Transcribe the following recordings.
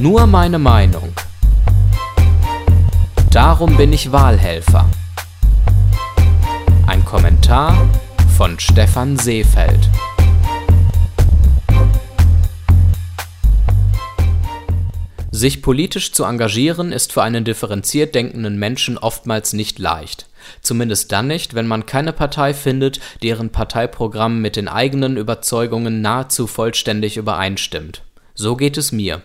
Nur meine Meinung. Darum bin ich Wahlhelfer. Ein Kommentar von Stefan Seefeld. Sich politisch zu engagieren ist für einen differenziert denkenden Menschen oftmals nicht leicht. Zumindest dann nicht, wenn man keine Partei findet, deren Parteiprogramm mit den eigenen Überzeugungen nahezu vollständig übereinstimmt. So geht es mir.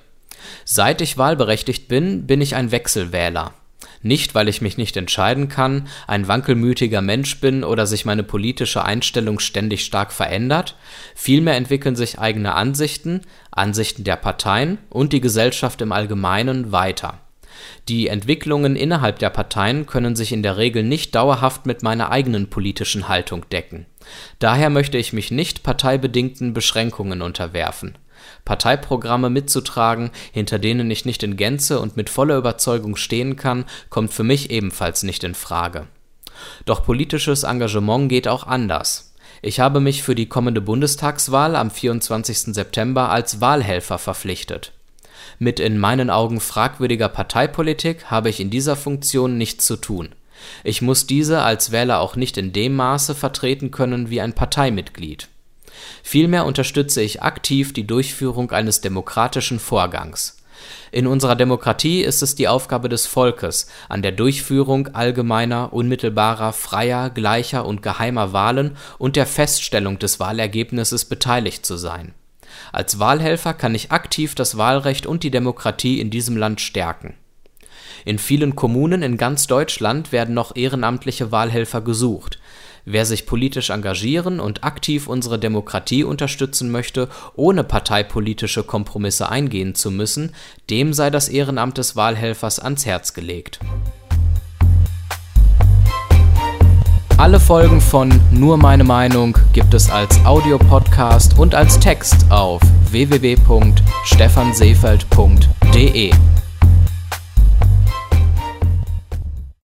Seit ich wahlberechtigt bin, bin ich ein Wechselwähler. Nicht, weil ich mich nicht entscheiden kann, ein wankelmütiger Mensch bin oder sich meine politische Einstellung ständig stark verändert, vielmehr entwickeln sich eigene Ansichten, Ansichten der Parteien und die Gesellschaft im Allgemeinen weiter. Die Entwicklungen innerhalb der Parteien können sich in der Regel nicht dauerhaft mit meiner eigenen politischen Haltung decken. Daher möchte ich mich nicht parteibedingten Beschränkungen unterwerfen. Parteiprogramme mitzutragen, hinter denen ich nicht in Gänze und mit voller Überzeugung stehen kann, kommt für mich ebenfalls nicht in Frage. Doch politisches Engagement geht auch anders. Ich habe mich für die kommende Bundestagswahl am 24. September als Wahlhelfer verpflichtet. Mit in meinen Augen fragwürdiger Parteipolitik habe ich in dieser Funktion nichts zu tun. Ich muss diese als Wähler auch nicht in dem Maße vertreten können wie ein Parteimitglied. Vielmehr unterstütze ich aktiv die Durchführung eines demokratischen Vorgangs. In unserer Demokratie ist es die Aufgabe des Volkes, an der Durchführung allgemeiner, unmittelbarer, freier, gleicher und geheimer Wahlen und der Feststellung des Wahlergebnisses beteiligt zu sein. Als Wahlhelfer kann ich aktiv das Wahlrecht und die Demokratie in diesem Land stärken. In vielen Kommunen in ganz Deutschland werden noch ehrenamtliche Wahlhelfer gesucht. Wer sich politisch engagieren und aktiv unsere Demokratie unterstützen möchte, ohne parteipolitische Kompromisse eingehen zu müssen, dem sei das Ehrenamt des Wahlhelfers ans Herz gelegt. Alle Folgen von Nur meine Meinung gibt es als Audiopodcast und als Text auf www.stephanseefeld.de.